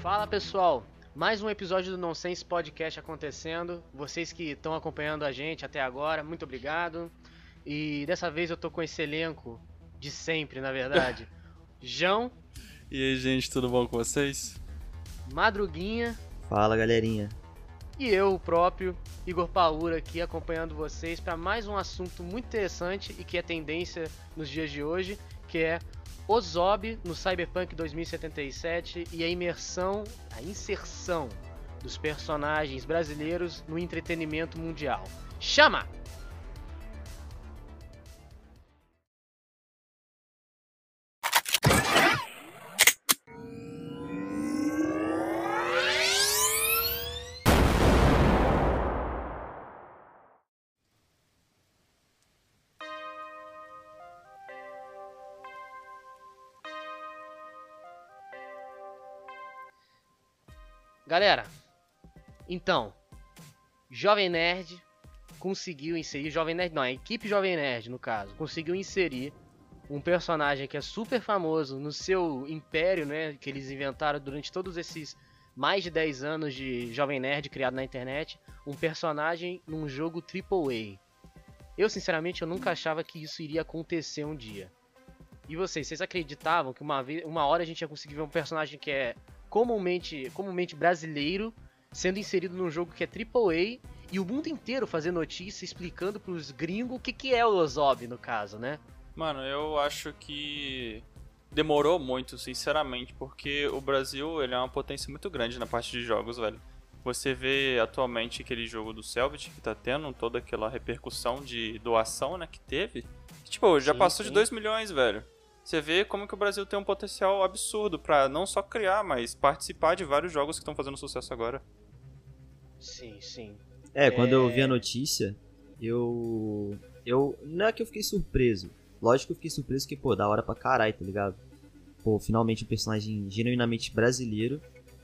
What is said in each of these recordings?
Fala pessoal, mais um episódio do Nonsense Podcast acontecendo. Vocês que estão acompanhando a gente até agora, muito obrigado. E dessa vez eu tô com esse elenco de sempre, na verdade. João. E aí, gente, tudo bom com vocês? Madruguinha. Fala, galerinha. E eu, o próprio, Igor Paura, aqui acompanhando vocês para mais um assunto muito interessante e que é tendência nos dias de hoje, que é o Zob no Cyberpunk 2077 e a imersão, a inserção dos personagens brasileiros no entretenimento mundial. Chama! Então, Jovem Nerd conseguiu inserir, Jovem Nerd não, a equipe Jovem Nerd no caso, conseguiu inserir um personagem que é super famoso no seu império, né, que eles inventaram durante todos esses mais de 10 anos de Jovem Nerd criado na internet, um personagem num jogo AAA. Eu, sinceramente, eu nunca achava que isso iria acontecer um dia. E vocês, vocês acreditavam que uma, vez, uma hora a gente ia conseguir ver um personagem que é comumente, comumente brasileiro sendo inserido num jogo que é AAA e o mundo inteiro fazer notícia explicando pros gringos o que, que é o Ozob, no caso, né? Mano, eu acho que demorou muito, sinceramente, porque o Brasil ele é uma potência muito grande na parte de jogos, velho. Você vê atualmente aquele jogo do Selbit que tá tendo toda aquela repercussão de doação, né, que teve. Que, tipo, já sim, passou sim. de 2 milhões, velho. Você vê como que o Brasil tem um potencial absurdo para não só criar, mas participar de vários jogos que estão fazendo sucesso agora. Sim, sim. É, quando eu vi a notícia, eu. Eu. Não é que eu fiquei surpreso. Lógico que eu fiquei surpreso que, pô, da hora pra caralho, tá ligado? Pô, finalmente um personagem genuinamente brasileiro.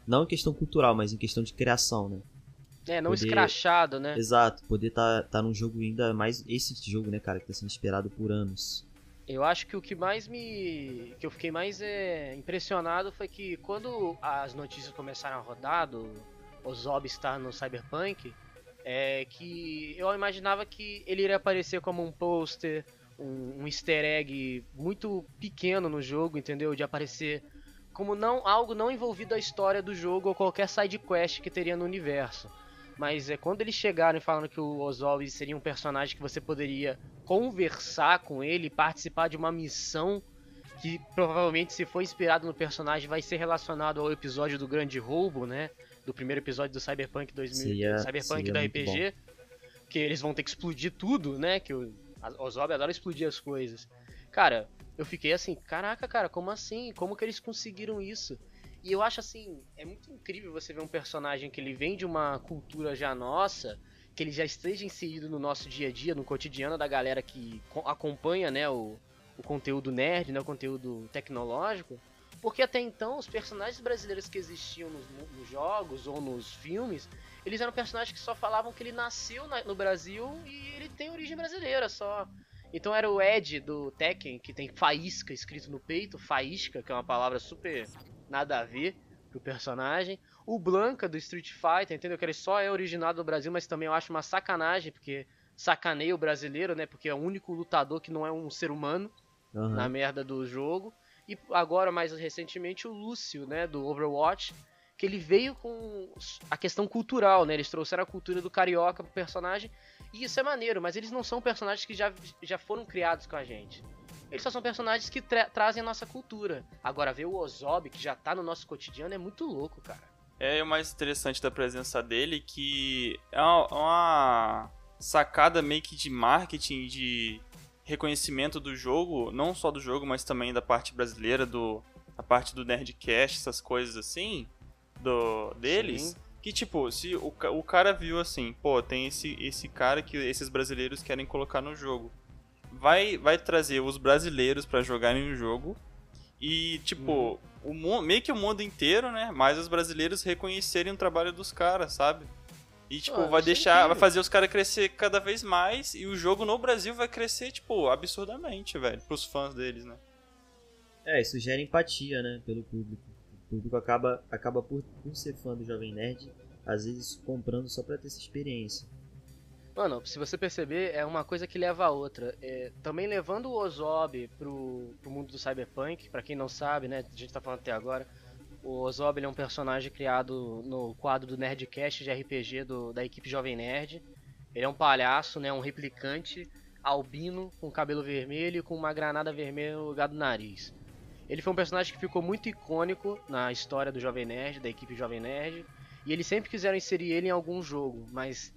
Não em questão cultural, mas em questão de criação, né? É, não poder... escrachado, né? Exato, poder tá, tá num jogo ainda mais. Esse jogo, né, cara, que tá sendo esperado por anos. Eu acho que o que mais me. que eu fiquei mais é, impressionado foi que quando as notícias começaram a rodar do Ozob estar no Cyberpunk, é que eu imaginava que ele iria aparecer como um pôster, um, um easter egg muito pequeno no jogo, entendeu? De aparecer como não algo não envolvido à história do jogo ou qualquer side quest que teria no universo. Mas é quando eles chegaram e falaram que o Ozob seria um personagem que você poderia conversar com ele, participar de uma missão que provavelmente se for inspirado no personagem vai ser relacionado ao episódio do Grande Roubo, né? Do primeiro episódio do Cyberpunk 2000, seria, Cyberpunk da RPG, que eles vão ter que explodir tudo, né? Que o Ozob adora explodir as coisas. Cara, eu fiquei assim, caraca, cara, como assim? Como que eles conseguiram isso? E eu acho assim, é muito incrível você ver um personagem que ele vem de uma cultura já nossa, que ele já esteja inserido no nosso dia a dia, no cotidiano da galera que acompanha, né, o, o conteúdo nerd, né, o conteúdo tecnológico. Porque até então os personagens brasileiros que existiam nos, nos jogos ou nos filmes, eles eram personagens que só falavam que ele nasceu na, no Brasil e ele tem origem brasileira só. Então era o Ed do Tekken, que tem faísca escrito no peito, faísca, que é uma palavra super nada a ver pro personagem. O Blanca do Street Fighter, entendeu? Que ele só é originado do Brasil, mas também eu acho uma sacanagem, porque sacaneia o brasileiro, né? Porque é o único lutador que não é um ser humano uhum. na merda do jogo. E agora, mais recentemente, o Lúcio, né? Do Overwatch, que ele veio com a questão cultural, né? Eles trouxeram a cultura do carioca pro personagem. E isso é maneiro, mas eles não são personagens que já, já foram criados com a gente. Eles só são personagens que tra trazem a nossa cultura. Agora, ver o Ozob, que já tá no nosso cotidiano, é muito louco, cara. É o mais interessante da presença dele que é uma, uma sacada meio que de marketing, de reconhecimento do jogo, não só do jogo, mas também da parte brasileira, do a parte do Nerdcast, essas coisas assim, do deles. Sim. Que tipo, se o, o cara viu assim, pô, tem esse, esse cara que esses brasileiros querem colocar no jogo vai, vai trazer os brasileiros para jogarem o jogo. E, tipo, uhum. o meio que o mundo inteiro, né? Mas os brasileiros reconhecerem o trabalho dos caras, sabe? E, tipo, oh, vai deixar. Vai fazer os caras crescer cada vez mais. E o jogo no Brasil vai crescer, tipo, absurdamente, velho. Pros fãs deles, né? É, isso gera empatia, né? Pelo público. O público acaba, acaba por, por ser fã do Jovem Nerd, às vezes comprando só pra ter essa experiência. Mano, se você perceber, é uma coisa que leva a outra. É, também levando o Ozob pro, pro mundo do Cyberpunk, para quem não sabe, né? A gente tá falando até agora. O Ozob é um personagem criado no quadro do Nerdcast de RPG do, da equipe Jovem Nerd. Ele é um palhaço, né? Um replicante albino com cabelo vermelho e com uma granada vermelha no lugar do nariz. Ele foi um personagem que ficou muito icônico na história do Jovem Nerd, da equipe Jovem Nerd. E eles sempre quiseram inserir ele em algum jogo, mas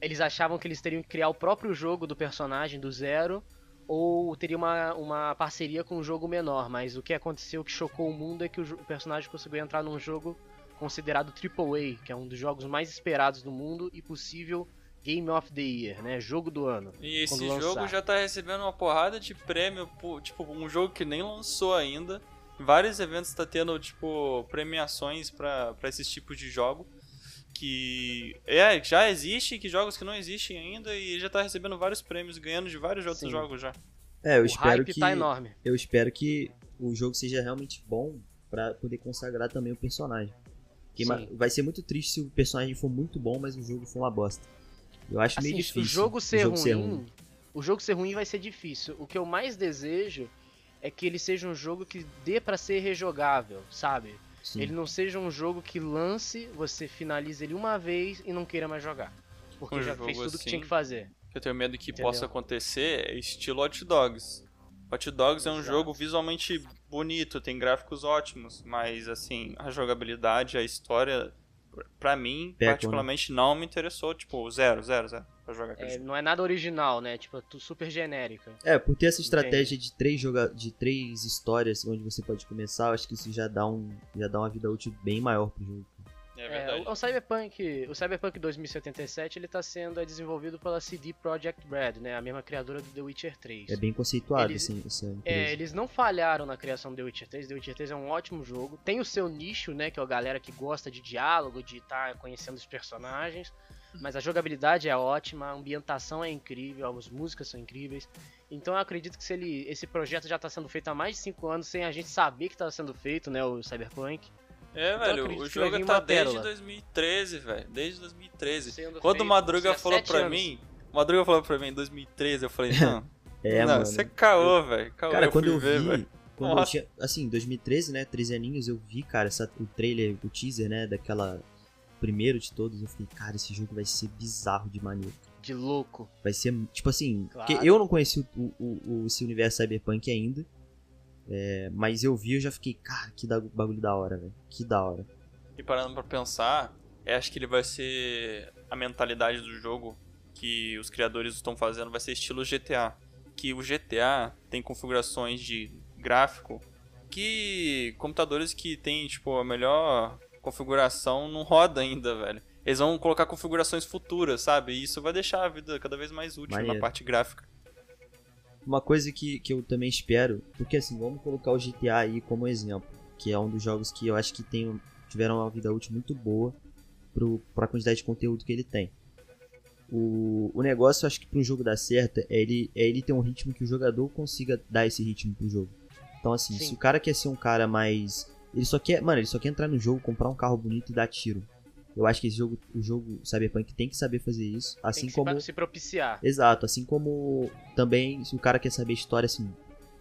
eles achavam que eles teriam que criar o próprio jogo do personagem do zero ou teria uma, uma parceria com um jogo menor, mas o que aconteceu que chocou o mundo é que o, personagem conseguiu entrar num jogo considerado AAA, que é um dos jogos mais esperados do mundo e possível Game of the Year, né? Jogo do ano. E esse jogo já tá recebendo uma porrada de prêmio, tipo, um jogo que nem lançou ainda. Vários eventos tá tendo, tipo, premiações para esses tipos de jogo que é, já existe, que jogos que não existem ainda e já tá recebendo vários prêmios, ganhando de vários outros Sim. jogos já. É, eu o espero que tá enorme. Eu espero que o jogo seja realmente bom para poder consagrar também o personagem. Que vai ser muito triste se o personagem for muito bom, mas o jogo for uma bosta. Eu acho assim, meio difícil. O jogo, ser, o jogo ruim, ser ruim, o jogo ser ruim vai ser difícil. O que eu mais desejo é que ele seja um jogo que dê para ser rejogável, sabe? Sim. Ele não seja um jogo que lance, você finaliza ele uma vez e não queira mais jogar. Porque um já fez tudo assim, que tinha que fazer. Eu tenho medo que Entendeu? possa acontecer é estilo Hot Dogs. Hot Dogs é um Exato. jogo visualmente bonito, tem gráficos ótimos, mas assim, a jogabilidade, a história, pra mim, né? particularmente, né? não me interessou, tipo, zero, zero, zero pra jogar é, Não é nada original, né? Tipo, é super genérica. É, por ter essa estratégia de três, joga de três histórias onde você pode começar, eu acho que isso já dá, um, já dá uma vida útil bem maior pro jogo. É, é o, o, Cyberpunk, o Cyberpunk 2077, ele tá sendo desenvolvido pela CD Projekt Red, né, a mesma criadora do The Witcher 3. É bem conceituado eles, assim, essa É, eles não falharam na criação do The Witcher 3. The Witcher 3 é um ótimo jogo. Tem o seu nicho, né, que é a galera que gosta de diálogo, de estar tá conhecendo os personagens. Mas a jogabilidade é ótima, a ambientação é incrível, as músicas são incríveis. Então eu acredito que se ele, esse projeto já está sendo feito há mais de 5 anos sem a gente saber que estava sendo feito, né, o Cyberpunk. É, então, velho, o jogo tá desde 2013, velho. Desde 2013. Sendo Quando o Madruga falou pra anos. mim, o Madruga falou pra mim em 2013, eu falei, não. é, não, mano. Você caô, velho. Cara, eu quando eu ver, vi, quando eu tinha, assim, 2013, né, 13 aninhos, eu vi, cara, essa, o trailer, o teaser, né, daquela primeiro de todos, eu falei, cara, esse jogo vai ser bizarro de maneiro. De louco. Vai ser, tipo assim, claro. porque eu não conheci o, o, o, esse universo cyberpunk ainda, é, mas eu vi e já fiquei, cara, que da, bagulho da hora, velho. Que da hora. E parando pra pensar, acho que ele vai ser a mentalidade do jogo que os criadores estão fazendo vai ser estilo GTA. Que o GTA tem configurações de gráfico que computadores que tem tipo a melhor configuração não roda ainda, velho. Eles vão colocar configurações futuras, sabe? E isso vai deixar a vida cada vez mais útil Maneiro. na parte gráfica. Uma coisa que, que eu também espero, porque assim, vamos colocar o GTA aí como exemplo, que é um dos jogos que eu acho que tem, tiveram uma vida útil muito boa pro, pra quantidade de conteúdo que ele tem. O, o negócio, acho que pro jogo dar certo, é ele, é ele ter um ritmo que o jogador consiga dar esse ritmo pro jogo. Então, assim, Sim. se o cara quer ser um cara mais ele só quer, mano, ele só quer entrar no jogo, comprar um carro bonito e dar tiro. Eu acho que esse jogo, o jogo Cyberpunk tem que saber fazer isso, assim tem que como se propiciar. Exato, assim como também se o cara quer saber história assim,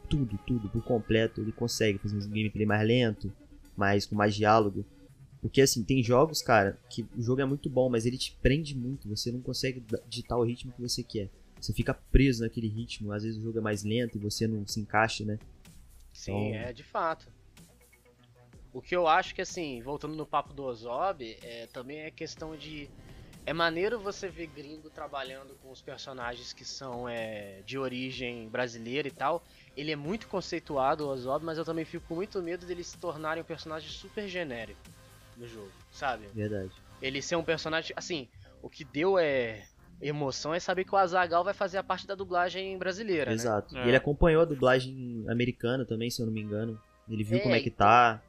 tudo, tudo por completo, ele consegue fazer um gameplay mais lento, mais com mais diálogo. Porque assim, tem jogos, cara, que o jogo é muito bom, mas ele te prende muito, você não consegue digitar o ritmo que você quer. Você fica preso naquele ritmo, às vezes o jogo é mais lento e você não se encaixa, né? Sim, então... é de fato. O que eu acho que, assim, voltando no papo do Ozob, é, também é questão de. É maneiro você ver gringo trabalhando com os personagens que são é, de origem brasileira e tal. Ele é muito conceituado, o Ozob, mas eu também fico com muito medo dele se tornarem um personagem super genérico no jogo, sabe? Verdade. Ele ser um personagem. Assim, o que deu é emoção é saber que o Azagal vai fazer a parte da dublagem brasileira, né? Exato. É. E ele acompanhou a dublagem americana também, se eu não me engano. Ele viu É, como é que então- tá.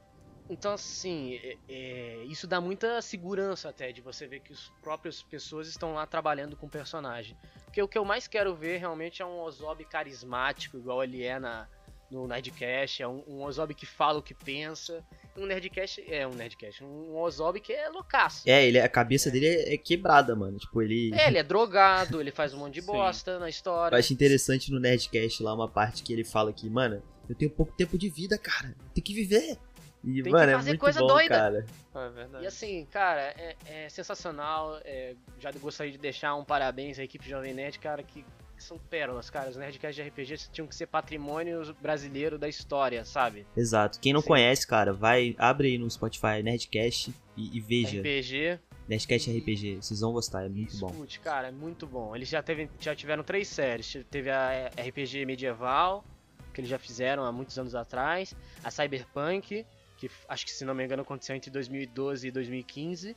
Então, assim, é- é, isso dá muita segurança até de você ver que os próprias pessoas estão lá trabalhando com o personagem. Porque o que eu mais quero ver realmente é um Ozob carismático, igual ele é na, no Nerdcast. É um, um Ozob que fala o que pensa. Um Nerdcast. É, um Nerdcast. Um Ozob que é loucaço. É, ele, a cabeça dele é, é quebrada, mano. Tipo, ele. É, ele é drogado, ele faz um monte de bosta na história. Eu acho interessante no Nerdcast lá uma parte que ele fala que, mano, eu tenho pouco tempo de vida, cara. Tem que viver. E, Tem que mano, é fazer muito coisa bom, doida. cara. É verdade. E assim, cara, é, é sensacional. é, já gostaria de deixar um parabéns à equipe Jovem Nerd, cara, que são pérolas, cara. Os Nerdcasts de RPG tinham que ser patrimônio brasileiro da história, sabe? Exato. Quem não Sim. conhece, cara, vai, abre aí no Spotify Nerdcast e, e veja. RPG, Nerdcast RPG. Vocês vão gostar, é muito bom. escute, cara, é muito bom. Eles já, teve, já tiveram três séries. Teve a RPG medieval, que eles já fizeram há muitos anos atrás. A Cyberpunk, que acho que se não me engano aconteceu entre 2012 e 2015.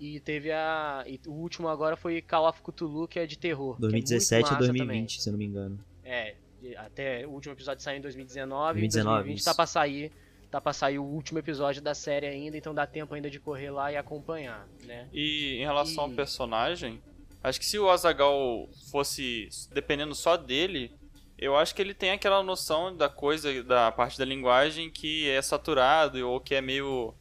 E teve a. e o último agora foi Call of Cthulhu, que é de terror. que é muito 2017 a massa 2020, também. se não me engano. É, até o último episódio saiu em 2019, 2019, em 2020 isso. tá pra sair. Tá pra sair o último episódio da série ainda, então dá tempo ainda de correr lá e acompanhar, né? E em relação ao E- personagem, acho que se o Azagal fosse dependendo só dele, eu acho que ele tem aquela noção da coisa, da parte da linguagem que é saturado ou que é meio.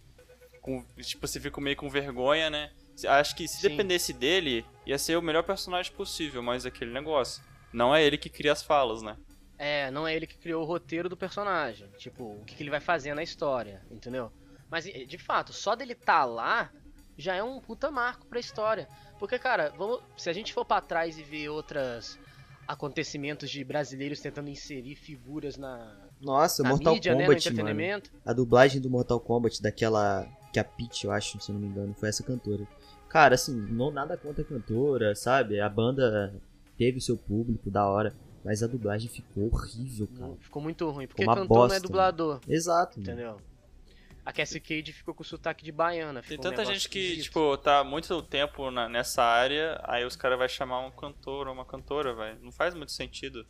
Com, tipo, você fica meio com vergonha, né? Acho que se Sim. dependesse dele, ia ser o melhor personagem possível, mas aquele negócio. Não é ele que cria as falas, né? É, não é ele que criou o roteiro do personagem. Tipo, o que, que ele vai fazer na história, entendeu? Mas, de fato, só dele tá lá já é um puta marco pra história. Porque, cara, vamos, se a gente for pra trás e ver outros acontecimentos de brasileiros tentando inserir figuras na, Nossa, na Mortal mídia, né, Kombat, mano. entretenimento. A dublagem do Mortal Kombat, daquela. Que a Peach, eu acho, se não me engano, foi essa cantora. Cara, assim, não nada contra a cantora, sabe? A banda teve o seu público, da hora. Mas a dublagem ficou horrível, cara. Ficou muito ruim, porque cantor não é dublador, Exato, mano. A Cassie Cage ficou com sotaque de baiana. Tem um tanta negócio gente que, esquisito. tipo, tá muito tempo na- nessa área, aí os caras vão chamar um cantor ou uma cantora, velho. Não faz muito sentido.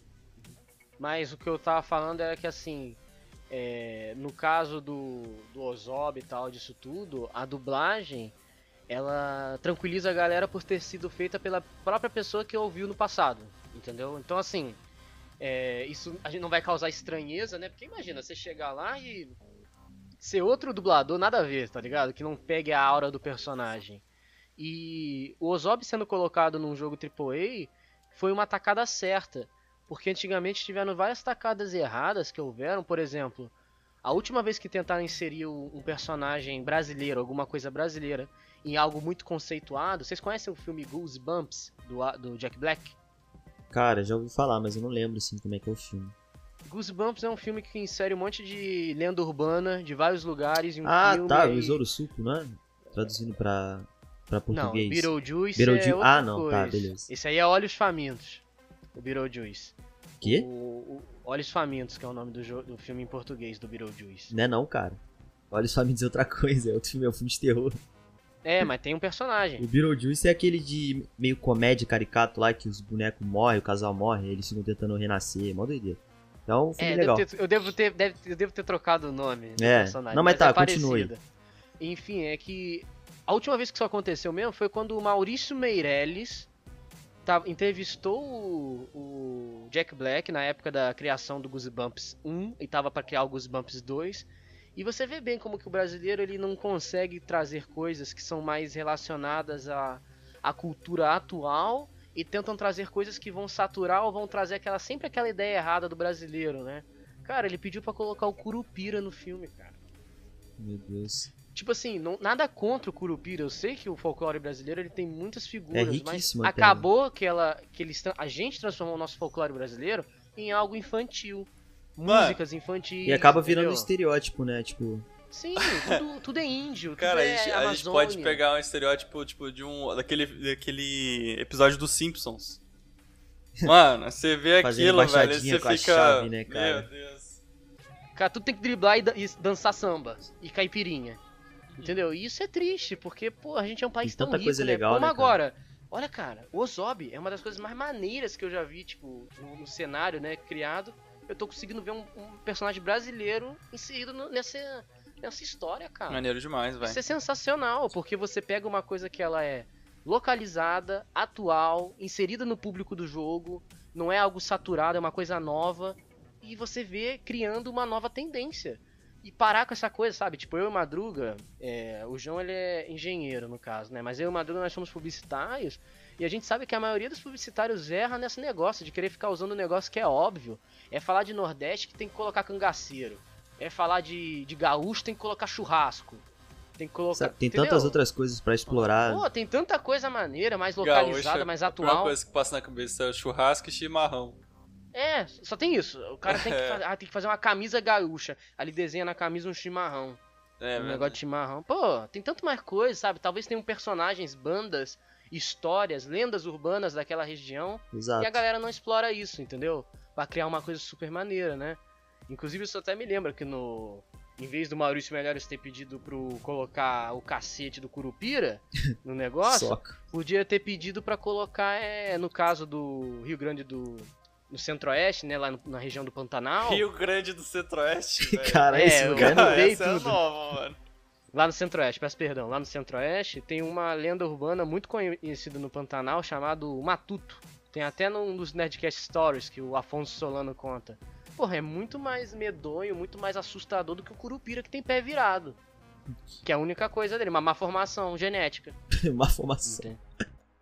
Mas o que eu tava falando era que assim, é, no caso do, do Ozob e tal, disso tudo, a dublagem ela tranquiliza a galera por ter sido feita pela própria pessoa que ouviu no passado, entendeu? Então assim, é, isso a gente não vai causar estranheza, né? Porque imagina, você chegar lá e ser outro dublador, nada a ver, tá ligado? Que não pegue a aura do personagem. E o Ozob sendo colocado num jogo AAA foi uma tacada certa. Porque antigamente tiveram várias tacadas erradas que houveram, por exemplo, a última vez que tentaram inserir um personagem brasileiro, alguma coisa brasileira, em algo muito conceituado, vocês conhecem o filme Goosebumps, do, do Jack Black? Cara, já ouvi falar, mas eu não lembro, assim, como é que é o filme. Goosebumps é um filme que insere um monte de lenda urbana de vários lugares em um ah, filme. tá, o Besouro Suco, não é? Traduzindo pra, pra Não, português. Beetlejuice Beetlejuice- é outra ah, não, coisa. tá, beleza. Esse aí é Olhos Famintos, o Beetlejuice. Quê? O, o Olhos Famintos, que é o nome do, do filme em português, do Beetlejuice. Não é não, cara. Só me dizer outra coisa, é outro filme, é um filme de terror. É, mas tem um personagem. O Beetlejuice é aquele de meio comédia caricato lá, que os bonecos morrem, o casal morre, eles ficam tentando renascer, mó doideira. Então, filme É, legal. devo ter- eu, devo ter, deve- eu devo ter trocado o nome do É. personagem. Não, mas tá, é continue. Enfim, é que a última vez que isso aconteceu mesmo foi quando o Maurício Meirelles tava- entrevistou o, o Jack Black na época da criação do Goosebumps 1 e tava pra criar o Goosebumps 2. E você vê bem como que o brasileiro ele não consegue trazer coisas que são mais relacionadas à, à cultura atual e tentam trazer coisas que vão saturar ou vão trazer aquela sempre aquela ideia errada do brasileiro, né? Cara, ele pediu pra colocar o Curupira no filme, cara. Meu Deus. Tipo assim, não- nada contra o Curupira. Eu sei que o folclore brasileiro ele tem muitas figuras, É mas até, acabou que ela que eles a gente transformou o nosso folclore brasileiro em algo infantil. Músicas infantis. E acaba virando um entendeu? estereótipo, né? Tipo, Sim, tudo, tudo é índio. Cara, a tudo é gente, a gente pode pegar um estereótipo, tipo, de um. daquele, daquele episódio dos Simpsons. Mano, você vê aquilo, velho, e você a fica. chave, né, cara? Meu Deus. Cara, tu tem que driblar e, dan- e dançar samba e caipirinha. Entendeu? E isso é triste, porque, pô, a gente é um país tão rico, coisa né? legal, Como né, cara? agora, Olha, cara, o Ozob é uma das coisas mais maneiras que eu já vi, tipo, no, no cenário, né, criado. Eu tô conseguindo ver um, um personagem brasileiro inserido no, nessa, nessa história, cara. Maneiro demais, velho. Isso é sensacional, porque você pega uma coisa que ela é localizada, atual, inserida no público do jogo, não é algo saturado, é uma coisa nova, e você vê criando uma nova tendência. E parar com essa coisa, sabe? Tipo, eu e o Madruga, é, o João ele é engenheiro no caso, né? Mas eu e o Madruga nós somos publicitários, e a gente sabe que a maioria dos publicitários erra nesse negócio de querer ficar usando um negócio que é óbvio. É falar de Nordeste que tem que colocar cangaceiro. É falar de, de gaúcho tem que colocar churrasco. Tem que colocar. Sabe, tem entendeu? tantas outras coisas pra explorar. Pô, tem tanta coisa maneira, mais localizada, Gaúcha, mais A primeira atual. coisa que passa na cabeça é churrasco e chimarrão. É, só tem isso. O cara tem que, É. fa- ah, tem que fazer uma camisa gaúcha. Ali desenha na camisa um chimarrão. É, um velho. negócio de chimarrão. Pô, tem tanto mais coisa, sabe? Talvez tenham personagens, bandas, histórias, lendas urbanas daquela região. Exato. E a galera não explora isso, entendeu? Pra criar uma coisa super maneira, né? Inclusive, isso até me lembra que no. Em vez do Maurício Melhores ter pedido pro colocar o cacete do Curupira no negócio, Soca. podia ter pedido pra colocar, é, no caso do Rio Grande do. No centro-oeste, né? Lá no- na região do Pantanal. Rio Grande do Centro-Oeste. Cara, É, esse eu- lugar. essa é tudo. nova, mano. Lá no Centro-Oeste, peço perdão, lá no Centro-Oeste tem uma lenda urbana muito conhecida no Pantanal chamado Matuto. Tem até num dos Nerdcast Stories que o Afonso Solano conta. Porra, é muito mais medonho, muito mais assustador do que o Curupira que tem pé virado. Que é a única coisa dele, uma má formação genética. Uma formação. Entende?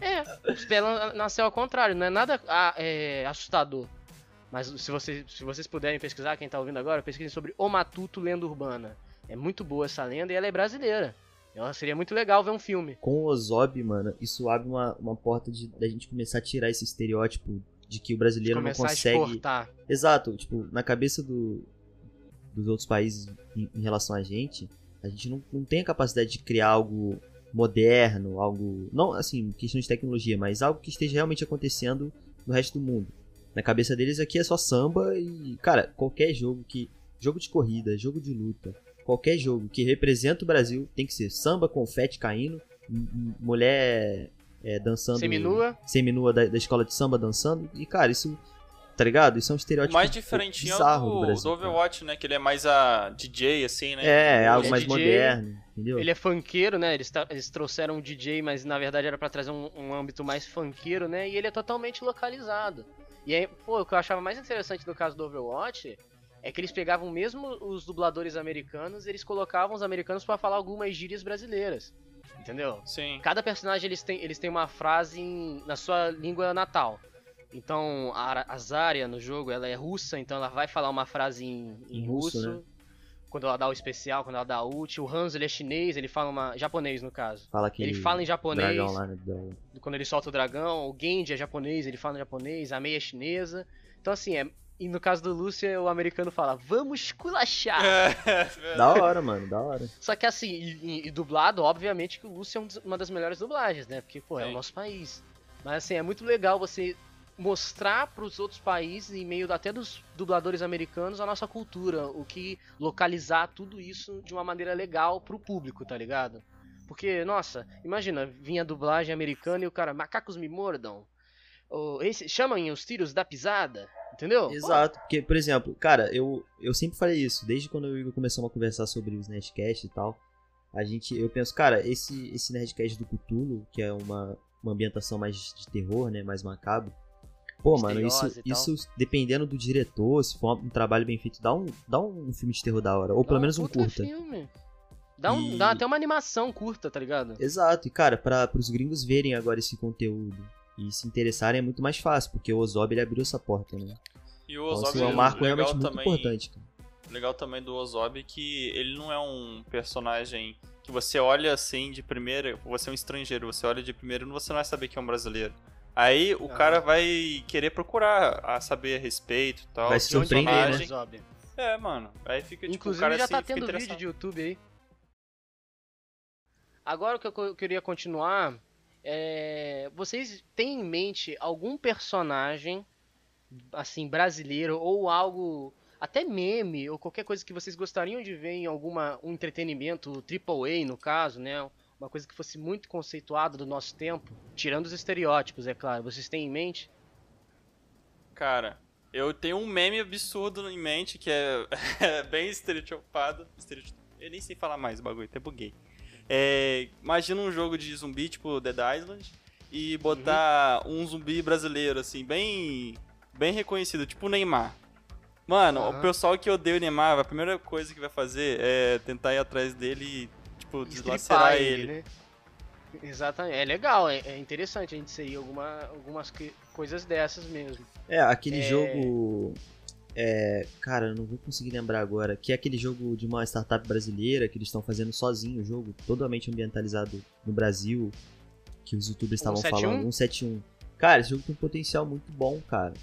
É, os pés na- nasceu ao contrário, não é nada ah, é, assustador. Mas se, você, se vocês puderem pesquisar, quem tá ouvindo agora, pesquisem sobre O Matuto Lenda Urbana. É muito boa essa lenda e ela é brasileira. Ela seria muito legal ver um filme. Com o Ozob, mano, isso abre uma, uma porta de da gente começar a tirar esse estereótipo de que o brasileiro não a consegue. exportar. Exato, tipo, na cabeça do, dos outros países em, em relação a gente, a gente não, não tem a capacidade de criar algo moderno, algo. Não assim, questão de tecnologia, mas algo que esteja realmente acontecendo no resto do mundo. Na cabeça deles aqui é só samba e, cara, qualquer jogo que. Jogo de corrida, jogo de luta, qualquer jogo que representa o Brasil tem que ser samba, confete caindo, mulher é, dançando. Seminua. Seminua da, da escola de samba dançando. E, cara, isso. Tá ligado? Isso é um O estereótipo mais diferentinho é o bizarro do, do Brasil. do cara. Overwatch, né? Que ele é mais a DJ, assim, né? É, é algo é mais DJ, moderno, entendeu? Ele é funkeiro, né? Eles, eles trouxeram um DJ, mas na verdade era pra trazer um, um âmbito mais funkeiro, né? E ele é totalmente localizado. E aí, pô, o que eu achava mais interessante do caso do Overwatch é que eles pegavam mesmo os dubladores americanos, eles colocavam os americanos pra falar algumas gírias brasileiras. Entendeu? Sim. Cada personagem eles têm, eles têm uma frase em- na sua língua natal. Então, a, a Zarya no jogo, ela é russa, então ela vai falar uma frase em, em Em russo. russo, né? Quando ela dá o especial, quando ela dá a ult. O Hanzo, ele é chinês, ele fala uma... Japonês, no caso. Fala que Ele fala em japonês, né? do- quando ele solta o dragão. O Genji é japonês, ele fala em japonês. A Mei é chinesa. Então, assim, é... E no caso do Lúcio, o americano fala, vamos esculachar. É, Da hora, mano, da hora. Só que assim, e, e- e dublado, obviamente que o Lúcio é um uma das melhores dublagens, né? Porque, pô, é o nosso país. Mas assim, é muito legal você mostrar pros outros países, em meio até dos dubladores americanos, a nossa cultura. O que localizar tudo isso de uma maneira legal pro público, tá ligado? Porque, nossa, imagina, vinha a dublagem americana e o cara, macacos me mordam. Ou, esse, chamam os tiros da pisada, entendeu? Exato, porque, por exemplo, cara, eu, eu sempre falei isso, desde quando eu e o Igor começamos a conversar sobre os Nerdcast e tal, a gente, eu penso, cara, esse, esse Nerdcast do Cthulhu, que é uma, uma ambientação mais de terror, né, mais macabro, pô, mano, isso, isso, dependendo do diretor, se for um trabalho bem feito, dá um, dá um filme de terror da hora, ou pelo Dá menos um curta. Filme. Dá, um, E- dá até uma animação curta, tá ligado? Exato, e cara, para os gringos verem agora esse conteúdo e se interessarem é muito mais fácil, porque o Ozob ele abriu essa porta, né? E o Então, Ozob assim, é um marco legal realmente muito também, importante, cara. legal também do Ozob é que ele não é um personagem que você olha assim de primeira, você é um estrangeiro, você olha de primeira e você não vai saber que é um brasileiro. Aí o Ah. cara vai querer procurar a saber a respeito e tal. Vai se surpreender, é o né? Zob. É, mano. Aí fica tipo, Inclusive o cara já assim, tá fica tendo vídeo de YouTube aí. Agora o que eu queria continuar é. Vocês têm em mente algum personagem assim brasileiro ou algo até meme ou qualquer coisa que vocês gostariam de ver em alguma um entretenimento AAA no caso, né? uma coisa que fosse muito conceituada do nosso tempo, tirando os estereótipos, é claro. Vocês têm em mente? Cara, eu tenho um meme absurdo em mente que é, é bem estereotipado. Estereotip... Eu nem sei falar mais o bagulho, até buguei. É, imagina um jogo de zumbi tipo Dead Island e botar uhum. um zumbi brasileiro, assim, bem, bem reconhecido, tipo o Neymar. Mano, uhum. o pessoal que odeia o Neymar, a primeira coisa que vai fazer é tentar ir atrás dele e, tipo, deslacerar ele. ele. Né? Exatamente. É legal, é, é, interessante a gente sair alguma, algumas que, coisas dessas mesmo. É, aquele é... jogo. É, cara, eu não vou conseguir lembrar agora. Que é aquele jogo de uma startup brasileira que eles estão fazendo sozinho o jogo, totalmente ambientalizado no Brasil. Que os youtubers estavam falando. 171. Cara, esse jogo tem um potencial muito bom, cara.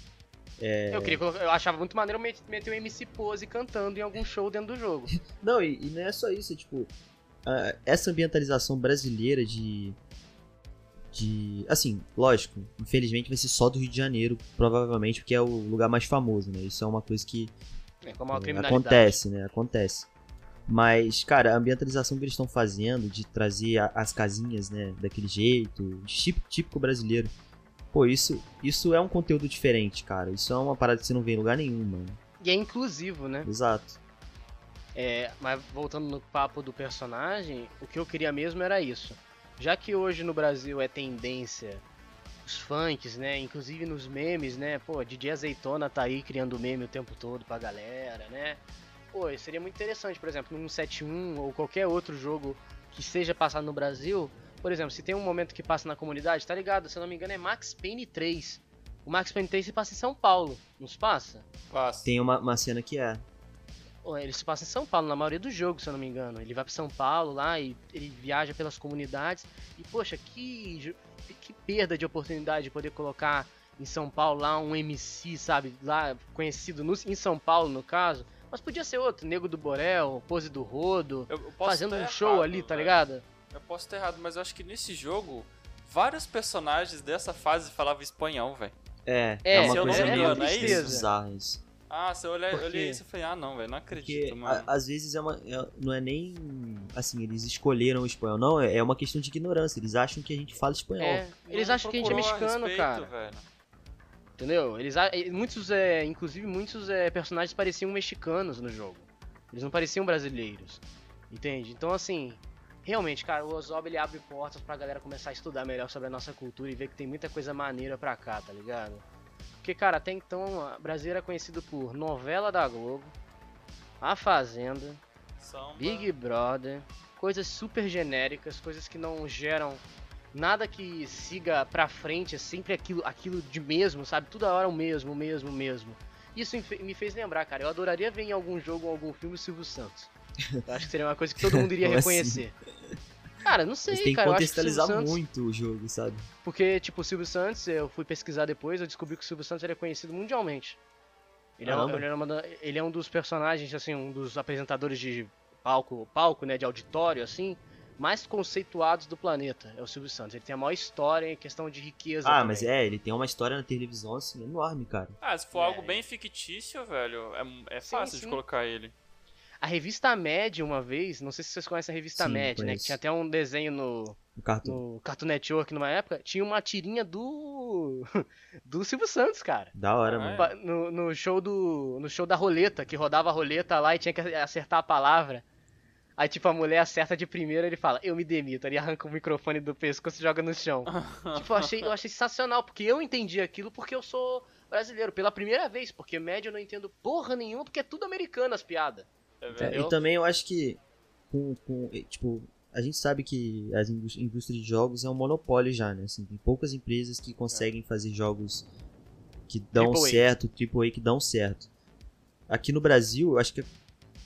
É... Eu, queria, eu achava muito maneiro meter o MC Pose cantando em algum show dentro do jogo. não, e, e, não é só isso, é tipo. Uh, essa ambientalização brasileira de. De. Assim, lógico, infelizmente vai ser só do Rio de Janeiro, provavelmente, porque é o lugar mais famoso, né? Isso é uma coisa que. É a é, acontece, né? Acontece. Mas, cara, a ambientalização que eles estão fazendo de trazer as casinhas, né, daquele jeito, típico, típico brasileiro. Pô, isso, isso é um conteúdo diferente, cara. Isso é uma parada que você não vê em lugar nenhum, mano. E é inclusivo, né? Exato. É, mas voltando no papo do personagem, o que eu queria mesmo era isso. Já que hoje no Brasil é tendência os funks, né? Inclusive nos memes, né? Pô, DJ Azeitona tá aí criando meme o tempo todo pra galera, né? Pô, seria muito interessante, por exemplo, num 71 ou qualquer outro jogo que seja passado no Brasil, por exemplo, se tem um momento que passa na comunidade, tá ligado? Se eu não me engano é Max Payne 3. O Max Payne 3 se passa em São Paulo, não se passa? Passa. Tem uma, uma cena que é. Ele se passa em São Paulo, na maioria dos jogos, se eu não me engano. Ele vai para São Paulo lá e ele viaja pelas comunidades. E, poxa, que, que perda de oportunidade de poder colocar em São Paulo lá um MC, sabe? Lá conhecido no, em São Paulo, no caso. Mas podia ser outro, Nego do Borel, Pose do Rodo, eu, eu fazendo um show errado, ali, tá ligado? Eu posso estar errado, mas eu acho que nesse jogo, vários personagens dessa fase falavam espanhol, velho. É, é, é uma coisa meio é bizarra isso. Ah, se eu olhei, eu olhei isso e falei, ah não, velho, não acredito, Porque, mano. A, às vezes é uma. É, não é nem. Assim, eles escolheram o espanhol. Não, é, é uma questão de ignorância. Eles acham que a gente fala espanhol. É, eles acham que a gente é mexicano, respeito, cara. Velho. Entendeu? Eles, muitos, é, inclusive, muitos é, personagens pareciam mexicanos no jogo. Eles não pareciam brasileiros. Entende? Então, assim, realmente, cara, o Ozob ele abre portas pra galera começar a estudar melhor sobre a nossa cultura e ver que tem muita coisa maneira pra cá, tá ligado? Porque, cara, até então, o Brasil era conhecido por novela da Globo, A Fazenda, Samba. Big Brother, coisas super genéricas, coisas que não geram nada que siga pra frente, é sempre aquilo, aquilo de mesmo, sabe? Toda hora o mesmo, o mesmo, o mesmo. Isso me fez lembrar, cara, eu adoraria ver em algum jogo ou algum filme o Silvio Santos. Eu acho que seria uma coisa que todo mundo iria assim? reconhecer. Assim? Cara, não sei, tem cara. que contextualizar Santos... muito o jogo, sabe? Porque, tipo, o Silvio Santos, eu fui pesquisar depois, eu descobri que o Silvio Santos é conhecido mundialmente. Ele é, ele, é uma, ele é um dos personagens, assim, um dos apresentadores de palco, palco, né, de auditório, assim, mais conceituados do planeta. É o Silvio Santos. Ele tem a maior história em questão de riqueza. Ah, também. mas é, ele tem uma história na televisão, assim, enorme, cara. Ah, se for é. algo bem fictício, velho, é, é fácil sim, sim. de colocar ele. A revista Mad, uma vez, não sei se vocês conhecem a revista Sim, Mad, né? Que tinha até um desenho no, Cartoon. no Cartoon Network numa época. Tinha uma tirinha do. do Silvio Santos, cara. Da hora, ah, mano. No, no, show do. No show da roleta, que rodava a roleta lá e tinha que acertar a palavra. Aí, tipo, a mulher acerta de primeira ele fala, eu me demito. Ele arranca o microfone do pescoço e joga no chão. tipo, eu achei, eu achei sensacional, porque eu entendi aquilo porque eu sou brasileiro, pela primeira vez. Porque média eu não entendo porra nenhuma, porque é tudo americano as piadas. É, e também eu acho que com, com, tipo, a gente sabe que a indústria de jogos é um monopólio já, né? Assim, tem poucas empresas que conseguem é. fazer jogos que dão Triple certo, A. A que dão certo. Aqui no Brasil, eu acho que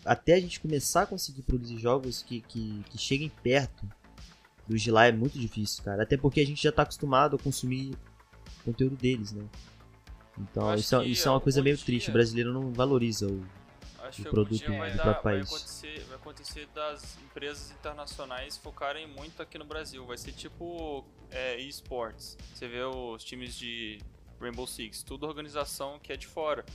até a gente começar a conseguir produzir jogos que, que, que cheguem perto dos de lá é muito difícil, cara. Até porque a gente já tá acostumado a consumir conteúdo deles, né? Então isso, é, isso é uma coisa meio triste. O brasileiro não valoriza o, Acho que produto dia vai, dar, vai, acontecer, vai acontecer das empresas internacionais focarem muito aqui no Brasil. Vai ser tipo é, esports. Você vê os times de Rainbow Six, tudo organização que é de fora.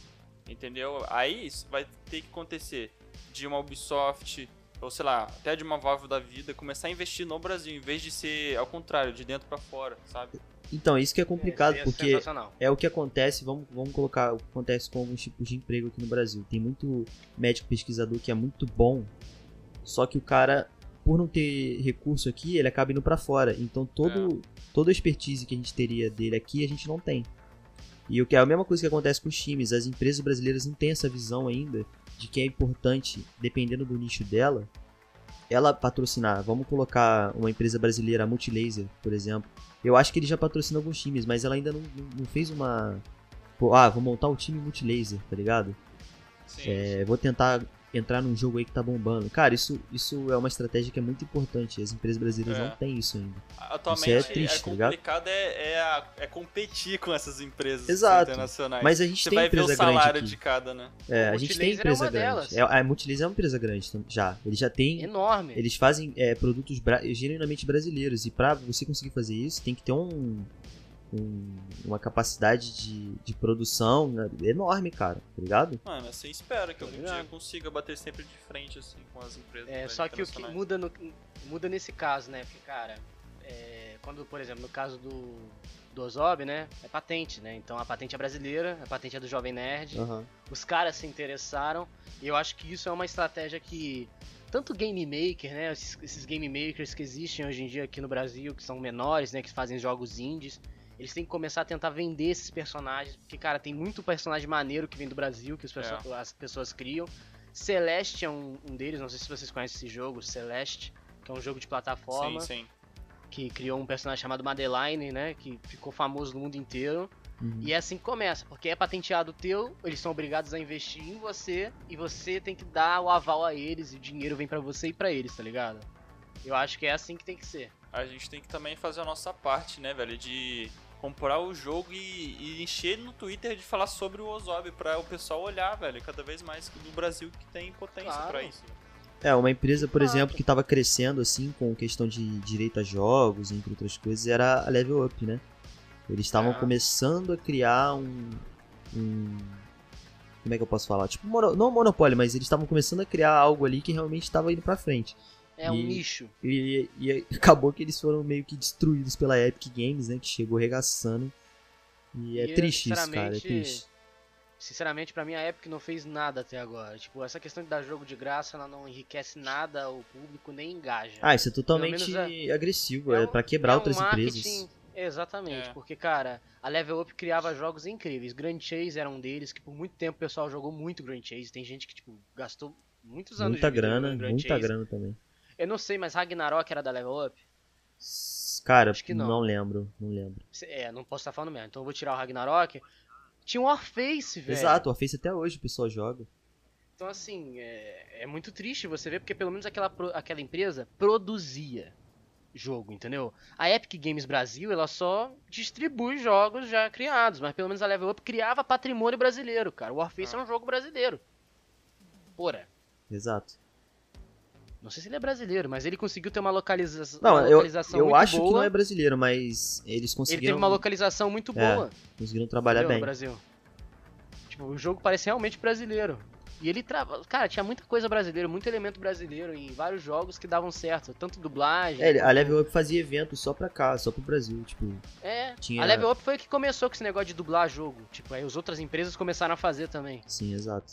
Entendeu? Aí vai ter que acontecer de uma Ubisoft, ou sei lá, até de uma Valve da vida, começar a investir no Brasil, em vez de ser ao contrário, de dentro pra fora, sabe? Então, isso que é complicado, É, porque é o que acontece, vamos, vamos colocar o que acontece com alguns tipos de emprego aqui no Brasil. Tem muito médico pesquisador que é muito bom, só que o cara, por não ter recurso aqui, ele acaba indo pra fora. Então todo, toda a expertise que a gente teria dele aqui, a gente não tem. E o que é a mesma coisa que acontece com os times, as empresas brasileiras não têm essa visão ainda de que é importante, dependendo do nicho dela, ela patrocinar. Vamos colocar uma empresa brasileira, a Multilaser, por exemplo. Eu acho que ele já patrocina alguns times, mas ela ainda não, não- fez uma. Pô, ah, vou montar o time Multilaser, tá ligado? Sim. É, vou tentar entrar num jogo aí que tá bombando. Cara, isso, isso é uma estratégia que é muito importante. As empresas brasileiras É. não têm isso ainda. Atualmente Isso é triste, tá ligado? complicado é, é, a- é competir com essas empresas Exato. internacionais. Mas a gente Você tem vai ver o empresa grande salário aqui. de cada, né? É, O a gente tem é empresa uma grande. delas. É, a Multilaser é uma empresa grande tam- já. Eles já têm. Enorme. Eles fazem é, produtos bra- genuinamente brasileiros. E pra você conseguir fazer isso, tem que ter um, um- uma capacidade de, de produção né, enorme, cara. Tá ligado? Mano, assim espera que algum ligado. dia consiga bater sempre de frente, assim, com as empresas. É, só que o que muda, no, muda nesse caso, né? Porque, cara, é, quando, por exemplo, no caso do, do Ozob, né? É patente, né? Então a patente é brasileira, a patente é do Jovem Nerd. Aham. Os caras se interessaram e eu acho que isso é uma estratégia que tanto game maker, né? Esses, esses game makers que existem hoje em dia aqui no Brasil, que são menores, né? Que fazem jogos indies. Eles têm que começar a tentar vender esses personagens, porque, cara, tem muito personagem maneiro que vem do Brasil, que os perso- É. as pessoas criam. Celeste é um, um deles, não sei se vocês conhecem esse jogo, Celeste, que é um jogo de plataforma, Sim, sim. que criou um personagem chamado Madeline, né, que ficou famoso no mundo inteiro. Uhum. E é assim que começa, porque é patenteado teu, eles são obrigados a investir em você, e você tem que dar o aval a eles, e o dinheiro vem pra você e pra eles, tá ligado? Eu acho que é assim que tem que ser. A gente tem que também fazer a nossa parte, né, velho? De comprar o jogo e, e encher no Twitter de falar sobre o Ozob pra o pessoal olhar, velho. Cada vez mais do Brasil que tem potência Claro. pra isso. É, uma empresa, por Exato. exemplo, que tava crescendo assim com questão de direito a jogos, entre outras coisas, era a Level Up, né? Eles estavam Ah. começando a criar um, um- Como é que eu posso falar? Tipo, mono- não monopólio, mas eles estavam começando a criar algo ali que realmente estava indo pra frente. É um E- nicho. E, e acabou que eles foram meio que destruídos pela Epic Games, né? Que chegou arregaçando. E é E, triste isso, cara. É sinceramente, triste. Sinceramente, pra mim a Epic não fez nada até agora. Tipo, essa questão de dar jogo de graça, ela não enriquece nada o público, nem engaja. Ah, isso é totalmente menos agressivo. É É, pra quebrar é um outras empresas. Exatamente, É. porque, cara, a Level Up criava jogos incríveis. Grand Chase era um deles, que por muito tempo o pessoal jogou muito Grand Chase. Tem gente que, tipo, gastou muitos anos Muita de grana, muita Chase. grana também. Eu não sei, mas Ragnarok era da Level Up? Cara, Acho que não. não. lembro, não lembro. É, não posso estar falando mesmo. Então eu vou tirar o Ragnarok. Tinha um Warface, velho. Exato, o Face até hoje o pessoal joga. Então, assim, é, é muito triste você ver, porque pelo menos aquela, aquela empresa produzia jogo, entendeu? A Epic Games Brasil, ela só distribui jogos já criados, mas pelo menos a Level Up criava patrimônio brasileiro, cara. O Warface Ah. é um jogo brasileiro. Porra. Exato. Não sei se ele é brasileiro, mas ele conseguiu ter uma, localiza Não, uma eu, localização eu muito acho boa. que não é brasileiro, mas eles Ele teve conseguiram, uma localização muito É, boa. conseguiram trabalhar entendeu, no bem. Brasil. Tipo, o jogo parece realmente brasileiro. E ele trava. Cara, tinha muita coisa brasileira, muito elemento brasileiro em vários jogos que davam certo. Tanto dublagem. É, ele- a Level Up fazia evento só pra cá, só pro Brasil, tipo, É, tinha... a Level Up foi a que começou com esse negócio de dublar jogo. Tipo, aí as outras empresas começaram a fazer também. Sim, exato.